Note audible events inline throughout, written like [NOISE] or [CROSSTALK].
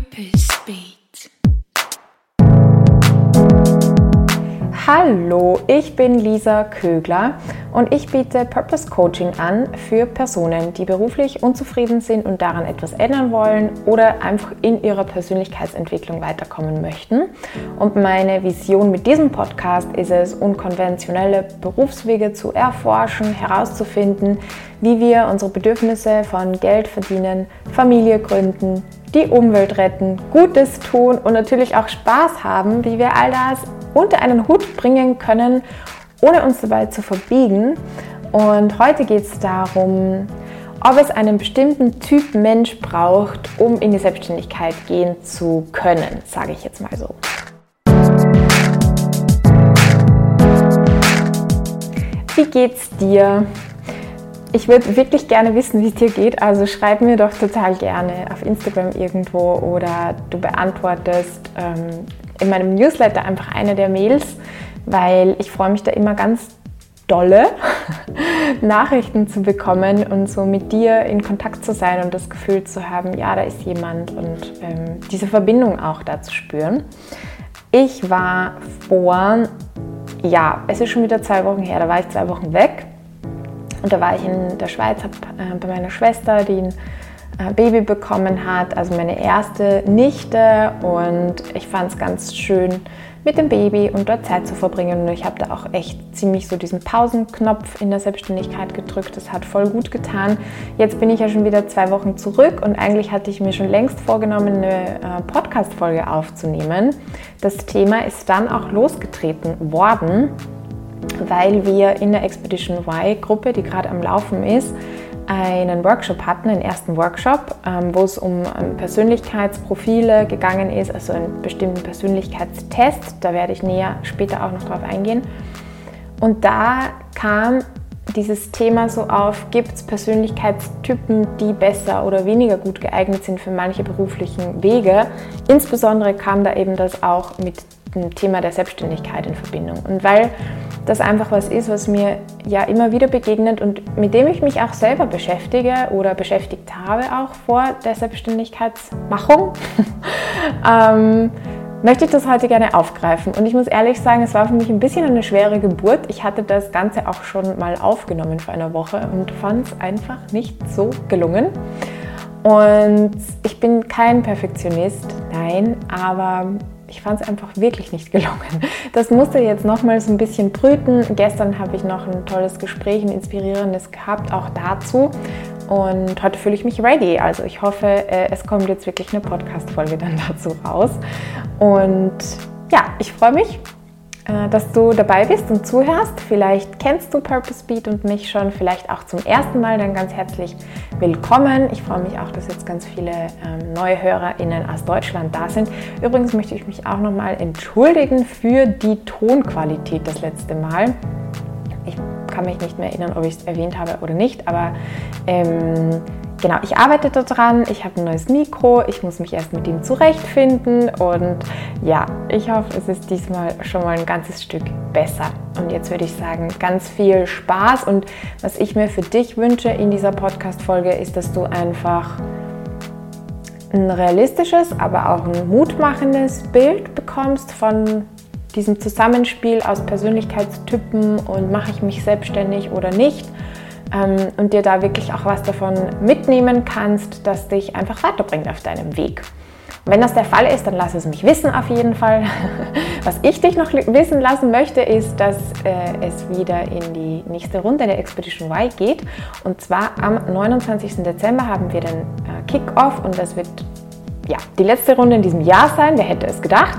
Purpose Beat. Hallo, ich bin Lisa Kögler und ich biete Purpose Coaching an für Personen, die beruflich unzufrieden sind und daran etwas ändern wollen oder einfach in ihrer Persönlichkeitsentwicklung weiterkommen möchten. Und meine Vision mit diesem Podcast ist es, unkonventionelle Berufswege zu erforschen, herauszufinden, wie wir unsere Bedürfnisse von Geld verdienen, Familie gründen, die Umwelt retten, Gutes tun und natürlich auch Spaß haben, wie wir all das unter einen Hut bringen können, ohne uns dabei zu verbiegen. Und heute geht es darum, ob es einen bestimmten Typ Mensch braucht, um in die Selbstständigkeit gehen zu können, sage ich jetzt mal so. Wie geht's dir? Ich würde wirklich gerne wissen, wie es dir geht. Also schreib mir doch total gerne auf Instagram irgendwo oder du beantwortest ähm, in meinem Newsletter einfach eine der Mails, weil ich freue mich da immer ganz dolle [LAUGHS] Nachrichten zu bekommen und so mit dir in Kontakt zu sein und das Gefühl zu haben, ja, da ist jemand und ähm, diese Verbindung auch da zu spüren. Ich war vor, ja, es ist schon wieder zwei Wochen her, da war ich zwei Wochen weg und da war ich in der Schweiz, habe äh, bei meiner Schwester, die ein äh, Baby bekommen hat, also meine erste Nichte. Und ich fand es ganz schön, mit dem Baby und dort Zeit zu verbringen. Und ich habe da auch echt ziemlich so diesen Pausenknopf in der Selbstständigkeit gedrückt. Das hat voll gut getan. Jetzt bin ich ja schon wieder zwei Wochen zurück und eigentlich hatte ich mir schon längst vorgenommen, eine äh, Podcast-Folge aufzunehmen. Das Thema ist dann auch losgetreten worden weil wir in der Expedition Y-Gruppe, die gerade am Laufen ist, einen Workshop hatten, einen ersten Workshop, ähm, wo es um ähm, Persönlichkeitsprofile gegangen ist, also einen bestimmten Persönlichkeitstest. Da werde ich näher später auch noch drauf eingehen. Und da kam dieses Thema so auf, gibt es Persönlichkeitstypen, die besser oder weniger gut geeignet sind für manche beruflichen Wege. Insbesondere kam da eben das auch mit dem Thema der Selbstständigkeit in Verbindung. Und weil das einfach was ist, was mir ja immer wieder begegnet und mit dem ich mich auch selber beschäftige oder beschäftigt habe, auch vor der Selbstständigkeitsmachung, [LAUGHS] ähm, möchte ich das heute gerne aufgreifen. Und ich muss ehrlich sagen, es war für mich ein bisschen eine schwere Geburt. Ich hatte das Ganze auch schon mal aufgenommen vor einer Woche und fand es einfach nicht so gelungen. Und ich bin kein Perfektionist, nein, aber ich fand es einfach wirklich nicht gelungen. Das musste jetzt nochmal so ein bisschen brüten. Gestern habe ich noch ein tolles Gespräch, ein inspirierendes gehabt, auch dazu. Und heute fühle ich mich ready. Also ich hoffe, äh, es kommt jetzt wirklich eine Podcast-Folge dann dazu raus. Und ja, ich freue mich äh, dass du dabei bist und zuhörst. Vielleicht kennst du Purpose Beat und mich schon, vielleicht auch zum ersten Mal, dann ganz herzlich willkommen. Ich freue mich auch, dass jetzt ganz viele ähm, neue HörerInnen aus Deutschland da sind. Übrigens möchte ich mich auch nochmal entschuldigen für die Tonqualität das letzte Mal. Kann mich nicht mehr erinnern, ob ich es erwähnt habe oder nicht, aber ähm, genau, ich arbeite daran, ich habe ein neues Mikro, ich muss mich erst mit ihm zurechtfinden und ja, ich hoffe, es ist diesmal schon mal ein ganzes Stück besser. Und jetzt würde ich sagen, ganz viel Spaß und was ich mir für dich wünsche in dieser Podcast-Folge ist, dass du einfach ein realistisches, aber auch ein mutmachendes Bild bekommst von diesem Zusammenspiel aus Persönlichkeitstypen und mache ich mich selbstständig oder nicht ähm, und dir da wirklich auch was davon mitnehmen kannst, das dich einfach weiterbringt auf deinem Weg. wenn das der Fall ist, dann lass es mich wissen auf jeden Fall. [LAUGHS] Was ich dich noch wissen lassen möchte, ist, dass äh, es wieder in die nächste Runde der Expedition Y geht. Und zwar am 29. Dezember haben wir den äh, Kick-Off und das wird ja, die letzte Runde in diesem Jahr sein. Wer hätte es gedacht?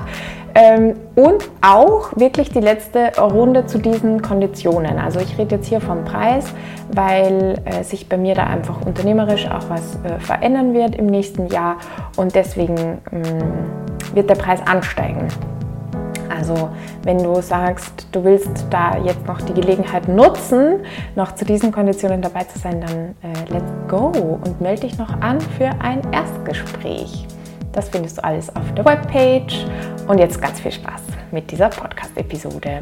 Ähm, und auch wirklich die letzte Runde zu diesen Konditionen. Also ich rede jetzt hier vom Preis, weil äh, sich bei mir da einfach unternehmerisch auch was äh, verändern wird im nächsten Jahr und deswegen ähm, wird der Preis ansteigen. Also wenn du sagst, du willst da jetzt noch die Gelegenheit nutzen, noch zu diesen Konditionen dabei zu sein, dann äh, let's go und melde dich noch an für ein Erstgespräch. Das findest du alles auf der Webpage. Und jetzt ganz viel Spaß mit dieser Podcast-Episode.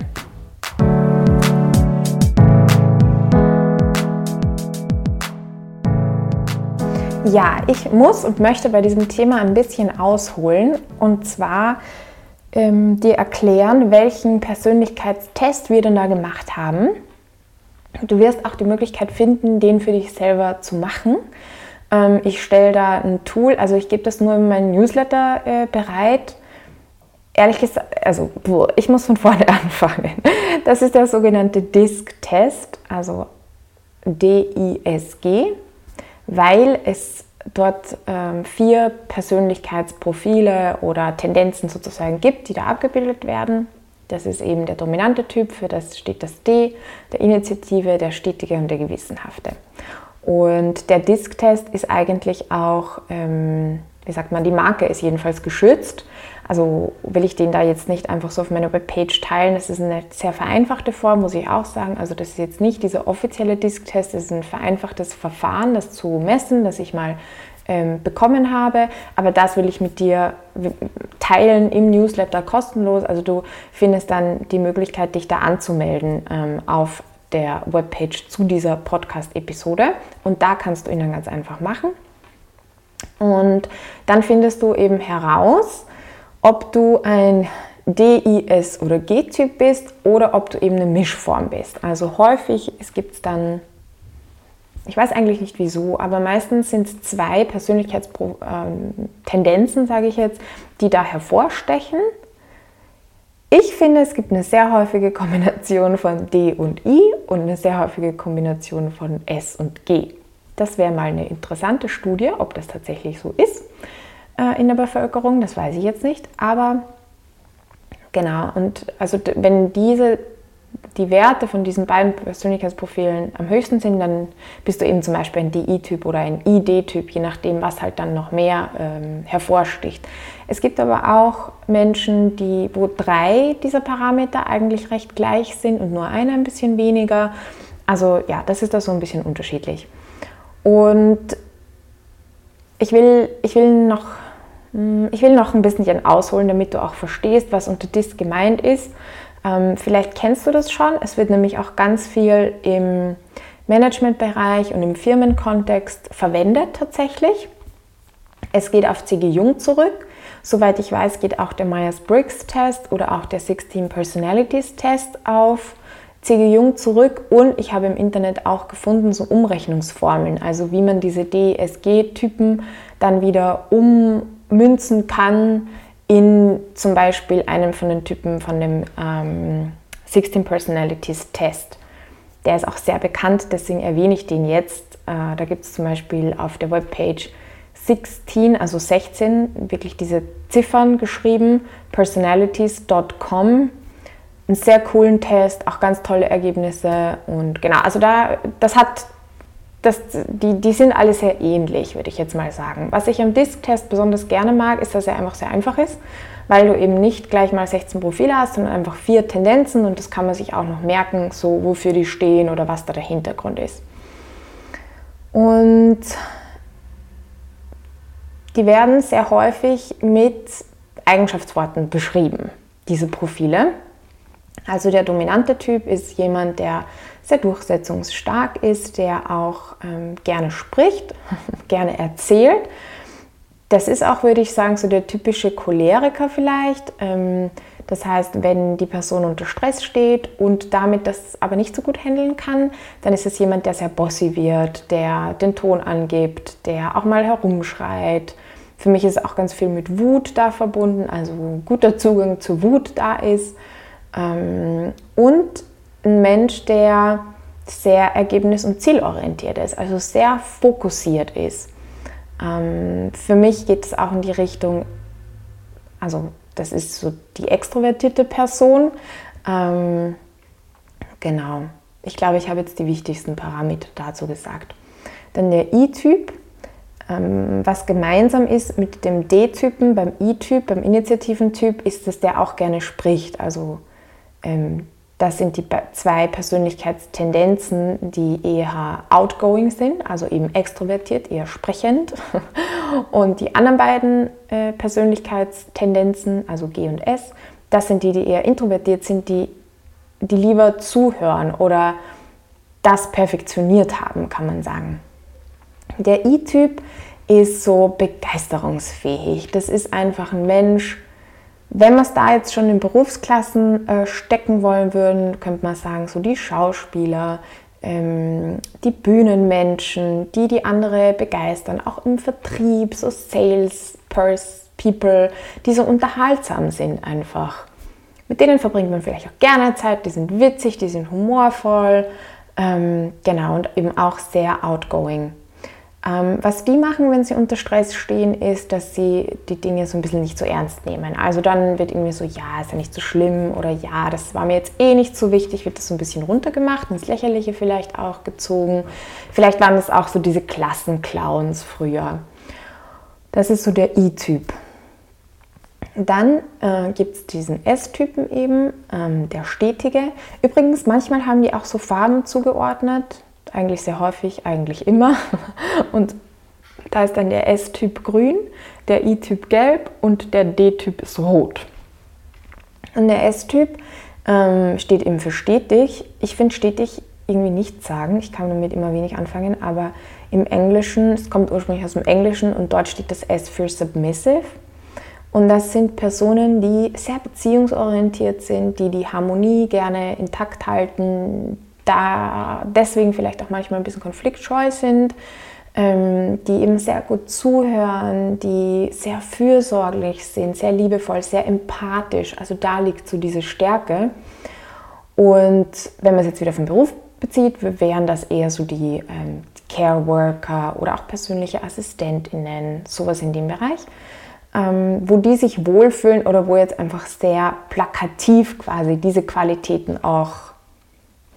Ja, ich muss und möchte bei diesem Thema ein bisschen ausholen und zwar ähm, dir erklären, welchen Persönlichkeitstest wir denn da gemacht haben. Du wirst auch die Möglichkeit finden, den für dich selber zu machen. Ähm, ich stelle da ein Tool, also ich gebe das nur in meinen Newsletter äh, bereit. Ehrlich gesagt, also ich muss von [LAUGHS] vorne anfangen. Das ist der sogenannte DISC-Test, also D-I-S-G weil es dort ähm, vier Persönlichkeitsprofile oder Tendenzen sozusagen gibt, die da abgebildet werden. Das ist eben der dominante Typ, für das steht das D, der Initiative, der Stetige und der Gewissenhafte. Und der Disk-Test ist eigentlich auch, ähm, wie sagt man, die Marke ist jedenfalls geschützt. Also will ich den da jetzt nicht einfach so auf meiner Webpage teilen. Das ist eine sehr vereinfachte Form, muss ich auch sagen. Also das ist jetzt nicht dieser offizielle Disk-Test, das ist ein vereinfachtes Verfahren, das zu messen, das ich mal ähm, bekommen habe. Aber das will ich mit dir teilen im Newsletter kostenlos. Also du findest dann die Möglichkeit, dich da anzumelden ähm, auf der Webpage zu dieser Podcast-Episode. Und da kannst du ihn dann ganz einfach machen. Und dann findest du eben heraus, ob du ein DIS oder G-Typ bist oder ob du eben eine Mischform bist. Also häufig es gibt dann, ich weiß eigentlich nicht wieso, aber meistens sind es zwei Persönlichkeitstendenzen, ähm, sage ich jetzt, die da hervorstechen. Ich finde, es gibt eine sehr häufige Kombination von D und I und eine sehr häufige Kombination von S und G. Das wäre mal eine interessante Studie, ob das tatsächlich so ist äh, in der Bevölkerung, das weiß ich jetzt nicht, aber genau, und also wenn diese die Werte von diesen beiden Persönlichkeitsprofilen am höchsten sind, dann bist du eben zum Beispiel ein DI-Typ oder ein ID-Typ, je nachdem, was halt dann noch mehr ähm, hervorsticht. Es gibt aber auch Menschen, die, wo drei dieser Parameter eigentlich recht gleich sind und nur einer ein bisschen weniger. Also ja, das ist da so ein bisschen unterschiedlich. Und ich will, ich will noch hm, ich will noch ein bisschen ausholen, damit du auch verstehst, was unter DIS gemeint ist. Ähm, vielleicht kennst du das schon. Es wird nämlich auch ganz viel im Managementbereich und im Firmenkontext verwendet tatsächlich. Es geht auf C.G. Jung zurück. Soweit ich weiß, geht auch der Myers-Briggs-Test oder auch der 16 Personalities-Test auf C.G. Jung zurück und ich habe im Internet auch gefunden so Umrechnungsformeln, also wie man diese DSG-Typen dann wieder um münzen kann in zum Beispiel einem von den Typen von dem ähm, 16 Personalities Test. Der ist auch sehr bekannt, deswegen erwähne ich den jetzt. Äh, da gibt es zum Beispiel auf der Webpage 16, also 16, wirklich diese Ziffern geschrieben, personalities.com. Einen sehr coolen Test, auch ganz tolle Ergebnisse und genau, also da, das hat das, die, die sind alle sehr ähnlich, würde ich jetzt mal sagen. Was ich am Disk-Test besonders gerne mag, ist, dass er einfach sehr einfach ist, weil du eben nicht gleich mal 16 Profile hast, sondern einfach vier Tendenzen und das kann man sich auch noch merken, so wofür die stehen oder was da der Hintergrund ist. Und die werden sehr häufig mit Eigenschaftsworten beschrieben, diese Profile. Also der dominante Typ ist jemand, der sehr durchsetzungsstark ist, der auch ähm, gerne spricht, [LAUGHS] gerne erzählt. Das ist auch, würde ich sagen, so der typische Choleriker vielleicht. Ähm, das heißt, wenn die Person unter Stress steht und damit das aber nicht so gut handeln kann, dann ist es jemand, der sehr bossy wird, der den Ton angibt, der auch mal herumschreit. Für mich ist auch ganz viel mit Wut da verbunden, also guter Zugang zur Wut da ist. Ähm, und ein Mensch, der sehr ergebnis- und zielorientiert ist, also sehr fokussiert ist. Ähm, für mich geht es auch in die Richtung, also das ist so die extrovertierte Person. Ähm, genau, ich glaube, ich habe jetzt die wichtigsten Parameter dazu gesagt. Dann der I-Typ, ähm, was gemeinsam ist mit dem D-Typen beim I-Typ, beim Initiativentyp, ist, dass der auch gerne spricht. Also ähm, das sind die zwei Persönlichkeitstendenzen, die eher outgoing sind, also eben extrovertiert, eher sprechend. [LAUGHS] Und die anderen beiden äh, Persönlichkeitstendenzen, also G und S, das sind die, die eher introvertiert sind, die, die lieber zuhören oder das perfektioniert haben, kann man sagen. Der I-Typ ist so begeisterungsfähig. Das ist einfach ein Mensch, wenn wir es da jetzt schon in Berufsklassen äh, stecken wollen würden, könnte man sagen, so die Schauspieler, ähm, die Bühnenmenschen, die die andere begeistern, auch im Vertrieb, so Sales People, die so unterhaltsam sind einfach. Mit denen verbringt man vielleicht auch gerne Zeit, die sind witzig, die sind humorvoll, ähm, genau, und eben auch sehr outgoing. Ähm, was die machen, wenn sie unter Stress stehen, ist, dass sie die Dinge so ein bisschen nicht so ernst nehmen. Also dann wird irgendwie so, ja, ist ja nicht so schlimm oder ja, das war mir jetzt eh nicht so wichtig, wird das so ein bisschen runtergemacht, ins Lächerliche vielleicht auch gezogen. Vielleicht waren das auch so diese Klassenclowns früher. Das ist so der I-Typ. Dann äh, gibt es diesen S-Typen eben, ähm, der Stetige. Übrigens, manchmal haben die auch so Farben zugeordnet eigentlich sehr häufig, eigentlich immer. [LAUGHS] Und da ist dann der S-Typ grün, der I-Typ gelb und der D-Typ ist rot. Und der S-Typ ähm, steht eben für stetig. Ich finde stetig irgendwie nichts sagen. Ich kann damit immer wenig anfangen, aber im Englischen, es kommt ursprünglich aus dem Englischen und dort steht das S für submissive. Und das sind Personen, die sehr beziehungsorientiert sind, die die Harmonie gerne intakt halten, da deswegen vielleicht auch manchmal ein bisschen konfliktscheu sind, ähm, die eben sehr gut zuhören, die sehr fürsorglich sind, sehr liebevoll, sehr empathisch. Also da liegt so diese Stärke. Und wenn man es jetzt wieder vom Beruf bezieht, wären das eher so die ähm, Care Worker oder auch persönliche AssistentInnen, sowas in dem Bereich. Ähm, wo die sich wohlfühlen oder wo jetzt einfach sehr plakativ quasi diese Qualitäten auch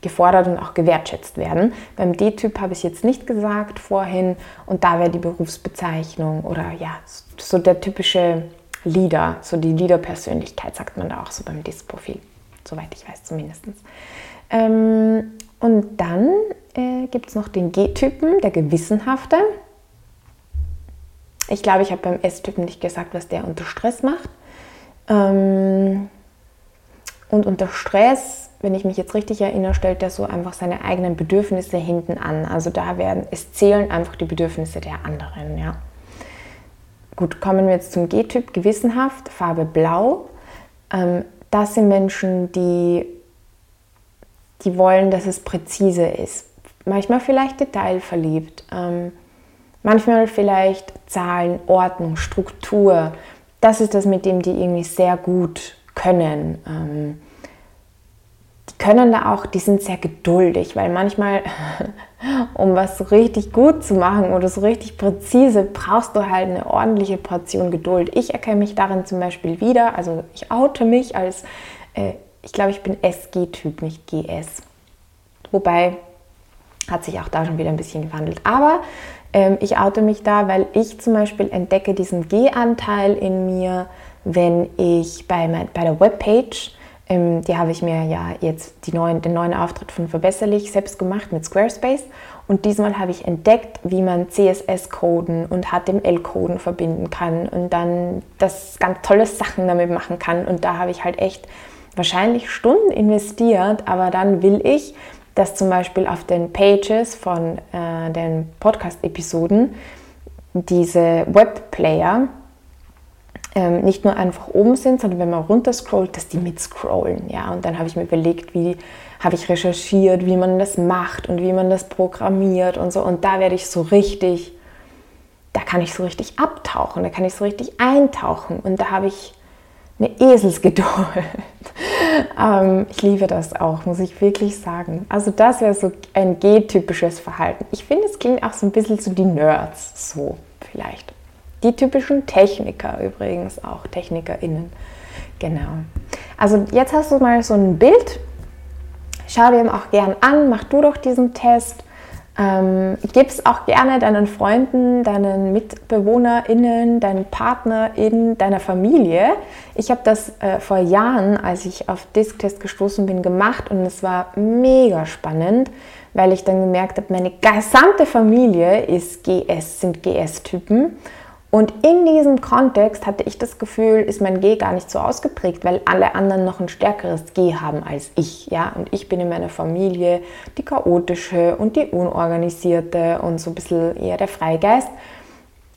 gefordert und auch gewertschätzt werden. Beim D-Typ habe ich jetzt nicht gesagt vorhin und da wäre die Berufsbezeichnung oder ja, so der typische Leader, so die Leader-Persönlichkeit sagt man da auch so beim DIS-Profil, soweit ich weiß zumindest. Ähm, und dann äh, gibt es noch den G-Typen, der Gewissenhafte. Ich glaube, ich habe beim S-Typen nicht gesagt, was der unter Stress macht. Ähm, und unter Stress wenn ich mich jetzt richtig erinnere, stellt er so einfach seine eigenen Bedürfnisse hinten an. Also da werden, es zählen einfach die Bedürfnisse der anderen. Ja. Gut, kommen wir jetzt zum G-Typ, gewissenhaft, Farbe Blau. Ähm, das sind Menschen, die, die wollen, dass es präzise ist. Manchmal vielleicht detailverliebt, ähm, manchmal vielleicht Zahlen, Ordnung, Struktur. Das ist das, mit dem die irgendwie sehr gut können. Können da auch, die sind sehr geduldig, weil manchmal, [LAUGHS] um was so richtig gut zu machen oder so richtig präzise, brauchst du halt eine ordentliche Portion Geduld. Ich erkenne mich darin zum Beispiel wieder, also ich oute mich als, äh, ich glaube, ich bin SG-Typ, nicht GS. Wobei hat sich auch da schon wieder ein bisschen gewandelt. Aber ähm, ich oute mich da, weil ich zum Beispiel entdecke diesen G-Anteil in mir, wenn ich bei, mein, bei der Webpage ähm, die habe ich mir ja jetzt neuen, den neuen Auftritt von Verbesserlich selbst gemacht mit Squarespace. Und diesmal habe ich entdeckt, wie man CSS-Coden und HTML-Coden verbinden kann und dann das ganz tolle Sachen damit machen kann. Und da habe ich halt echt wahrscheinlich Stunden investiert, aber dann will ich, dass zum Beispiel auf den Pages von äh, den Podcast-Episoden diese Webplayer ähm, nicht nur einfach oben sind, sondern wenn man runter scrollt, dass die mitscrollen. Ja? Und dann habe ich mir überlegt, wie habe ich recherchiert, wie man das macht und wie man das programmiert und so. Und da werde ich so richtig, da kann ich so richtig abtauchen, da kann ich so richtig eintauchen. Und da habe ich eine Eselsgeduld. [LAUGHS] ähm, ich liebe das auch, muss ich wirklich sagen. Also das wäre so ein G-typisches Verhalten. Ich finde, es klingt auch so ein bisschen zu die Nerds, so vielleicht. Die typischen Techniker übrigens auch, TechnikerInnen. Genau. Also jetzt hast du mal so ein Bild. Schau dir auch gern an, mach du doch diesen Test. Ähm, Gib es auch gerne deinen Freunden, deinen MitbewohnerInnen, deinen PartnerInnen, deiner Familie. Ich habe das äh, vor Jahren, als ich auf Disc-Test gestoßen bin, gemacht und es war mega spannend, weil ich dann gemerkt habe, meine gesamte Familie ist GS, sind GS-Typen. Und in diesem Kontext hatte ich das Gefühl, ist mein G gar nicht so ausgeprägt, weil alle anderen noch ein stärkeres G haben als ich. Ja? Und ich bin in meiner Familie die chaotische und die unorganisierte und so ein bisschen eher der Freigeist.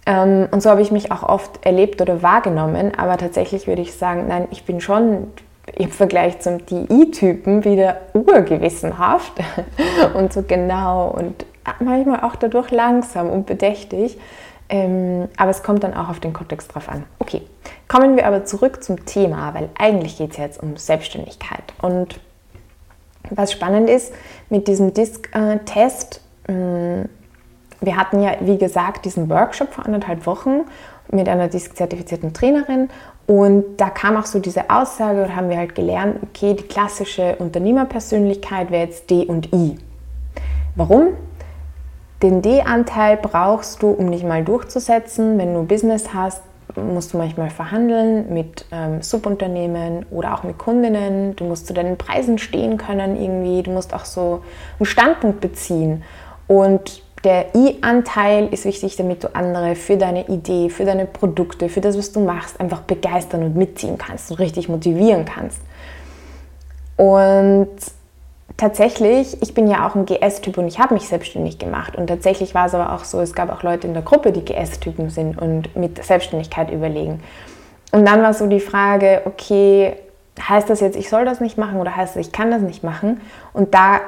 Ähm, und so habe ich mich auch oft erlebt oder wahrgenommen, aber tatsächlich würde ich sagen, nein, ich bin schon im Vergleich zum DI-Typen wieder urgewissenhaft [LAUGHS] und so genau und manchmal auch dadurch langsam und bedächtig. Ähm, aber es kommt dann auch auf den Kontext drauf an. Okay, kommen wir aber zurück zum Thema, weil eigentlich geht es jetzt um Selbstständigkeit. Und was spannend ist mit diesem Disk-Test, äh, wir hatten ja, wie gesagt, diesen Workshop vor anderthalb Wochen mit einer Disk-zertifizierten Trainerin und da kam auch so diese Aussage, oder haben wir halt gelernt, okay, die klassische Unternehmerpersönlichkeit wäre jetzt D und I. Warum? Den D-Anteil brauchst du, um dich mal durchzusetzen. Wenn du Business hast, musst du manchmal verhandeln mit ähm, Subunternehmen oder auch mit Kundinnen. Du musst zu deinen Preisen stehen können irgendwie. Du musst auch so einen Standpunkt beziehen. Und der I-Anteil ist wichtig, damit du andere für deine Idee, für deine Produkte, für das, was du machst, einfach begeistern und mitziehen kannst und richtig motivieren kannst. Und tatsächlich, ich bin ja auch ein GS-Typ und ich habe mich selbstständig gemacht. Und tatsächlich war es aber auch so, es gab auch Leute in der Gruppe, die GS-Typen sind und mit Selbstständigkeit überlegen. Und dann war so die Frage, okay, heißt das jetzt, ich soll das nicht machen oder heißt das, ich kann das nicht machen? Und da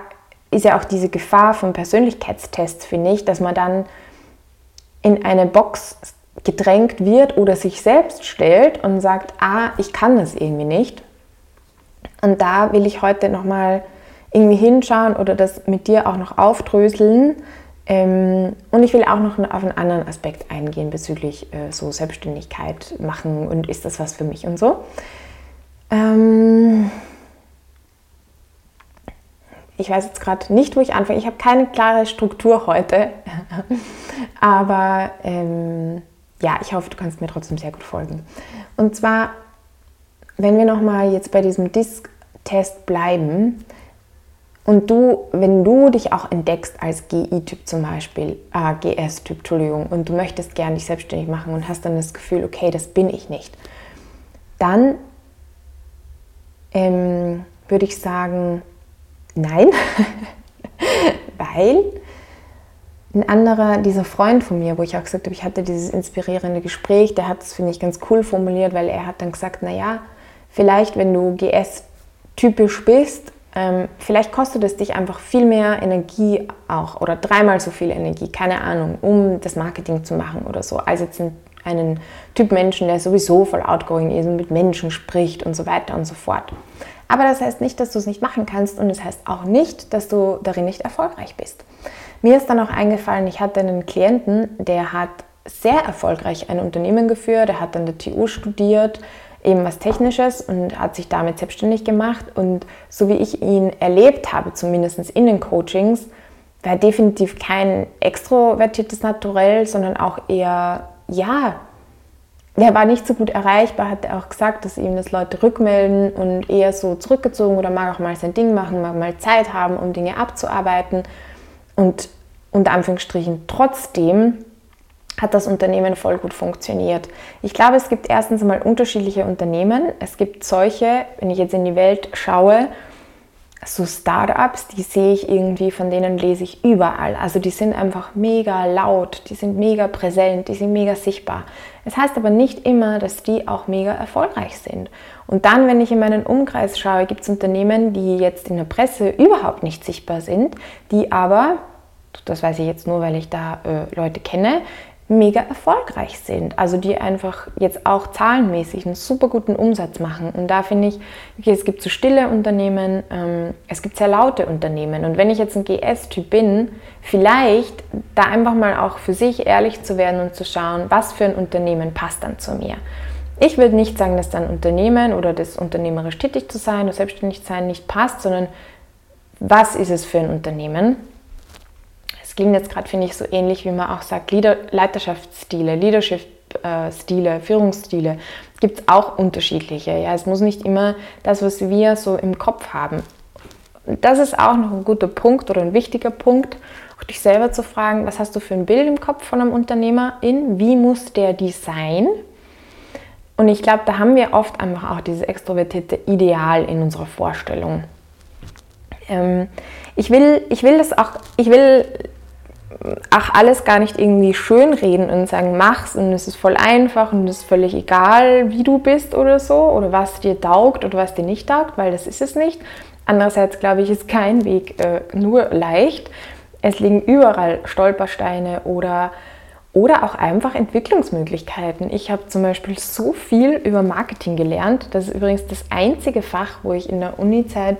ist ja auch diese Gefahr von Persönlichkeitstests, finde ich, dass man dann in eine Box gedrängt wird oder sich selbst stellt und sagt, ah, ich kann das irgendwie nicht. Und da will ich heute nochmal irgendwie hinschauen oder das mit dir auch noch aufdröseln. Ähm, und ich will auch noch auf einen anderen Aspekt eingehen bezüglich äh, so Selbstständigkeit machen und ist das was für mich und so. Ähm, ich weiß jetzt gerade nicht, wo ich anfange. Ich habe keine klare Struktur heute. [LAUGHS] Aber ähm, ja, ich hoffe, du kannst mir trotzdem sehr gut folgen. Und zwar, wenn wir nochmal jetzt bei diesem Disk-Test bleiben, und du, wenn du dich auch entdeckst als GI-Typ zum Beispiel, äh, GS-Typ, Entschuldigung, und du möchtest gerne dich selbstständig machen und hast dann das Gefühl, okay, das bin ich nicht, dann ähm, würde ich sagen, nein, [LAUGHS] weil ein anderer, dieser Freund von mir, wo ich auch gesagt habe, ich hatte dieses inspirierende Gespräch, der hat es, finde ich, ganz cool formuliert, weil er hat dann gesagt, naja, vielleicht wenn du GS-typisch bist, ähm, vielleicht kostet es dich einfach viel mehr Energie auch oder dreimal so viel Energie, keine Ahnung, um das Marketing zu machen oder so, als jetzt ein, einen Typ Menschen, der sowieso voll outgoing ist und mit Menschen spricht und so weiter und so fort. Aber das heißt nicht, dass du es nicht machen kannst und es das heißt auch nicht, dass du darin nicht erfolgreich bist. Mir ist dann auch eingefallen, ich hatte einen Klienten, der hat sehr erfolgreich ein Unternehmen geführt, der hat an der TU studiert, eben was Technisches und hat sich damit selbstständig gemacht. Und so wie ich ihn erlebt habe, zumindest in den Coachings, war er definitiv kein extrovertiertes Naturell, sondern auch eher, ja, er war nicht so gut erreichbar, hat er auch gesagt, dass ihm das Leute rückmelden und eher so zurückgezogen oder mag auch mal sein Ding machen, mag mal Zeit haben, um Dinge abzuarbeiten. Und unter Anführungsstrichen trotzdem hat das Unternehmen voll gut funktioniert. Ich glaube, es gibt erstens mal unterschiedliche Unternehmen. Es gibt solche, wenn ich jetzt in die Welt schaue, so Startups, die sehe ich irgendwie, von denen lese ich überall. Also die sind einfach mega laut, die sind mega präsent, die sind mega sichtbar. Es heißt aber nicht immer, dass die auch mega erfolgreich sind. Und dann, wenn ich in meinen Umkreis schaue, gibt es Unternehmen, die jetzt in der Presse überhaupt nicht sichtbar sind, die aber, das weiß ich jetzt nur, weil ich da äh, Leute kenne, mega erfolgreich sind. Also die einfach jetzt auch zahlenmäßig einen super guten Umsatz machen. Und da finde ich, okay, es gibt so stille Unternehmen, ähm, es gibt sehr laute Unternehmen. Und wenn ich jetzt ein GS-Typ bin, vielleicht da einfach mal auch für sich ehrlich zu werden und zu schauen, was für ein Unternehmen passt dann zu mir. Ich würde nicht sagen, dass dann Unternehmen oder das unternehmerisch tätig zu sein oder selbstständig sein nicht passt, sondern was ist es für ein Unternehmen? Klingt jetzt gerade, finde ich, so ähnlich, wie man auch sagt, Leader Leiterschaftsstile, Leadership-Stile, Führungsstile. Gibt es auch unterschiedliche. Ja? Es muss nicht immer das, was wir so im Kopf haben. Das ist auch noch ein guter Punkt oder ein wichtiger Punkt, auch dich selber zu fragen, was hast du für ein Bild im Kopf von einem Unternehmerin? Wie muss der die sein? Und ich glaube, da haben wir oft einfach auch dieses extrovertierte Ideal in unserer Vorstellung. Ähm, ich, will, ich will das auch, ich will ach, alles gar nicht irgendwie schönreden und sagen, mach's und es ist voll einfach und es ist völlig egal, wie du bist oder so oder was dir taugt oder was dir nicht taugt, weil das ist es nicht. Andererseits glaube ich, ist kein Weg äh, nur leicht. Es liegen überall Stolpersteine oder, oder auch einfach Entwicklungsmöglichkeiten. Ich habe zum Beispiel so viel über Marketing gelernt. Das ist übrigens das einzige Fach, wo ich in der Uni-Zeit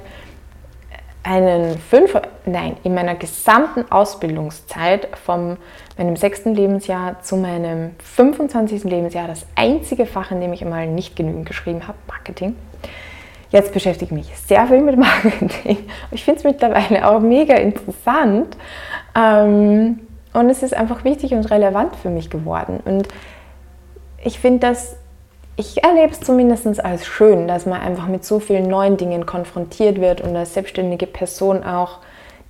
einen fünf, nein, in meiner gesamten Ausbildungszeit vom meinem sechsten Lebensjahr zu meinem 25. Lebensjahr das einzige Fach, in dem ich einmal nicht genügend geschrieben habe, Marketing. Jetzt beschäftige ich mich sehr viel mit Marketing. Ich finde es mittlerweile auch mega interessant. Ähm, und es ist einfach wichtig und relevant für mich geworden. Und ich finde das ich erlebe es zumindest als schön, dass man einfach mit so vielen neuen Dingen konfrontiert wird und als selbstständige Person auch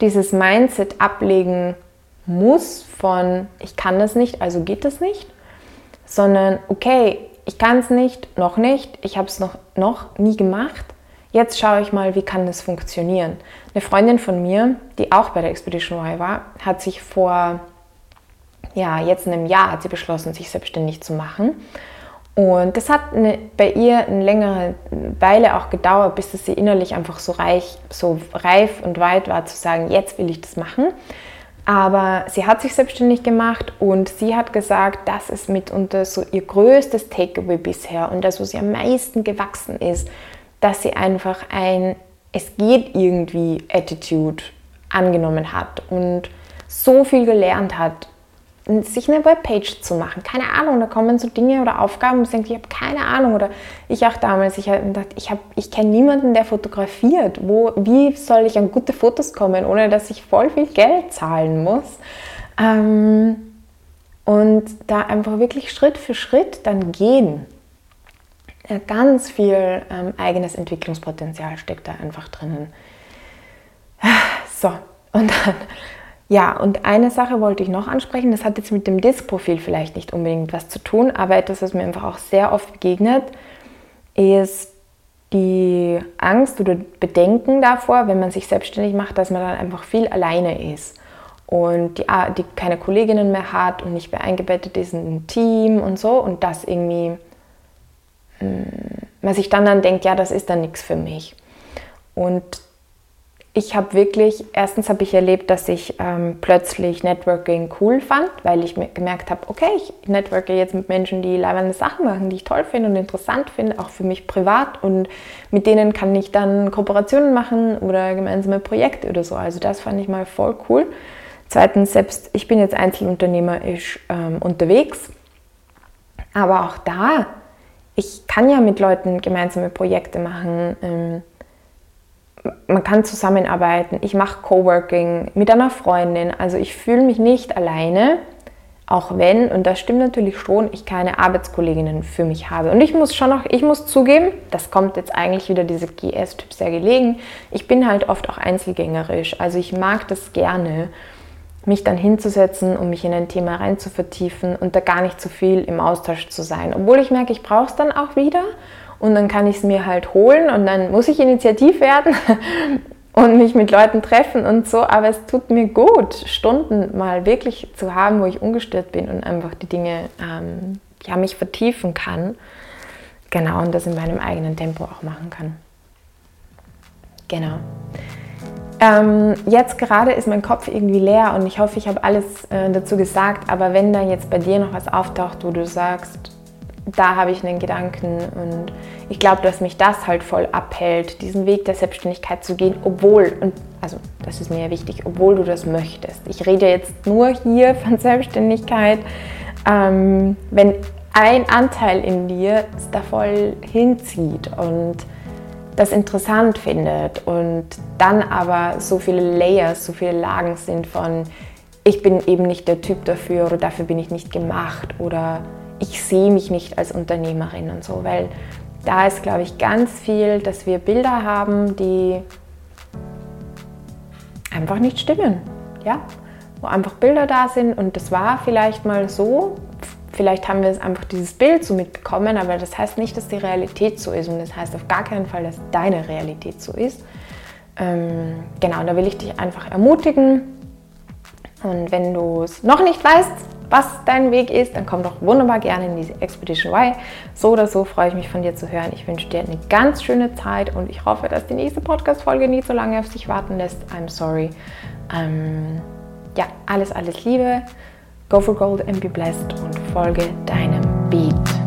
dieses Mindset ablegen muss von ich kann das nicht, also geht das nicht, sondern okay, ich kann es nicht, noch nicht, ich habe es noch, noch nie gemacht. Jetzt schaue ich mal, wie kann das funktionieren. Eine Freundin von mir, die auch bei der Expedition Y war, hat sich vor ja, jetzt einem Jahr hat sie beschlossen, sich selbstständig zu machen und das hat eine, bei ihr eine längere Weile auch gedauert, bis sie innerlich einfach so reich, so reif und weit war zu sagen, jetzt will ich das machen. Aber sie hat sich selbstständig gemacht und sie hat gesagt, das ist mitunter so ihr größtes Takeaway bisher und das, wo sie am meisten gewachsen ist, dass sie einfach ein Es geht irgendwie Attitude angenommen hat und so viel gelernt hat sich eine Webpage zu machen. Keine Ahnung, da kommen so Dinge oder Aufgaben, wo ich denke, ich habe keine Ahnung. Oder ich auch damals, ich habe gedacht, ich, ich kenne niemanden, der fotografiert. Wo, wie soll ich an gute Fotos kommen, ohne dass ich voll viel Geld zahlen muss? Ähm, und da einfach wirklich Schritt für Schritt dann gehen. Ja, ganz viel ähm, eigenes Entwicklungspotenzial steckt da einfach drinnen. So, und dann ja, und eine Sache wollte ich noch ansprechen, das hat jetzt mit dem Disk-Profil vielleicht nicht unbedingt was zu tun, aber etwas, was mir einfach auch sehr oft begegnet, ist die Angst oder Bedenken davor, wenn man sich selbstständig macht, dass man dann einfach viel alleine ist und die, die keine Kolleginnen mehr hat und nicht mehr eingebettet ist in ein Team und so und das irgendwie, hm, man sich dann dann denkt, ja, das ist dann nichts für mich. Und ich habe wirklich, erstens habe ich erlebt, dass ich ähm, plötzlich Networking cool fand, weil ich gemerkt habe, okay, ich networke jetzt mit Menschen, die leibende Sachen machen, die ich toll finde und interessant finde, auch für mich privat und mit denen kann ich dann Kooperationen machen oder gemeinsame Projekte oder so. Also das fand ich mal voll cool. Zweitens, selbst ich bin jetzt einzelunternehmerisch ähm, unterwegs, aber auch da, ich kann ja mit Leuten gemeinsame Projekte machen. Ähm, man kann zusammenarbeiten. Ich mache Coworking mit einer Freundin. Also ich fühle mich nicht alleine, auch wenn, und das stimmt natürlich schon, ich keine Arbeitskolleginnen für mich habe. Und ich muss schon noch, ich muss zugeben, das kommt jetzt eigentlich wieder diese GS-Typ sehr gelegen. Ich bin halt oft auch einzelgängerisch. Also ich mag das gerne, mich dann hinzusetzen, um mich in ein Thema rein zu vertiefen und da gar nicht zu viel im Austausch zu sein. Obwohl ich merke, ich brauche es dann auch wieder und dann kann ich es mir halt holen und dann muss ich initiativ werden [LAUGHS] und mich mit Leuten treffen und so, aber es tut mir gut, Stunden mal wirklich zu haben, wo ich ungestört bin und einfach die Dinge, ähm, ja, mich vertiefen kann. Genau, und das in meinem eigenen Tempo auch machen kann. Genau. Ähm, jetzt gerade ist mein Kopf irgendwie leer und ich hoffe, ich habe alles äh, dazu gesagt, aber wenn da jetzt bei dir noch was auftaucht, wo du sagst, da habe ich einen Gedanken und ich glaube, dass mich das halt voll abhält, diesen Weg der Selbstständigkeit zu gehen, obwohl, und also das ist mir ja wichtig, obwohl du das möchtest. Ich rede jetzt nur hier von Selbstständigkeit, ähm, wenn ein Anteil in dir es da voll hinzieht und das interessant findet und dann aber so viele Layers, so viele Lagen sind von ich bin eben nicht der Typ dafür oder dafür bin ich nicht gemacht oder ich sehe mich nicht als Unternehmerin und so, weil da ist, glaube ich, ganz viel, dass wir Bilder haben, die einfach nicht stimmen. Ja? Wo einfach Bilder da sind und das war vielleicht mal so. Vielleicht haben wir es einfach dieses Bild so mitbekommen, aber das heißt nicht, dass die Realität so ist und das heißt auf gar keinen Fall, dass deine Realität so ist. Ähm, genau, da will ich dich einfach ermutigen, Und wenn du es noch nicht weißt, was dein Weg ist, dann komm doch wunderbar gerne in diese Expedition Y. So oder so freue ich mich von dir zu hören. Ich wünsche dir eine ganz schöne Zeit und ich hoffe, dass die nächste Podcast-Folge nicht so lange auf sich warten lässt. I'm sorry. Ähm, ja, alles, alles Liebe. Go for gold and be blessed und folge deinem Beat.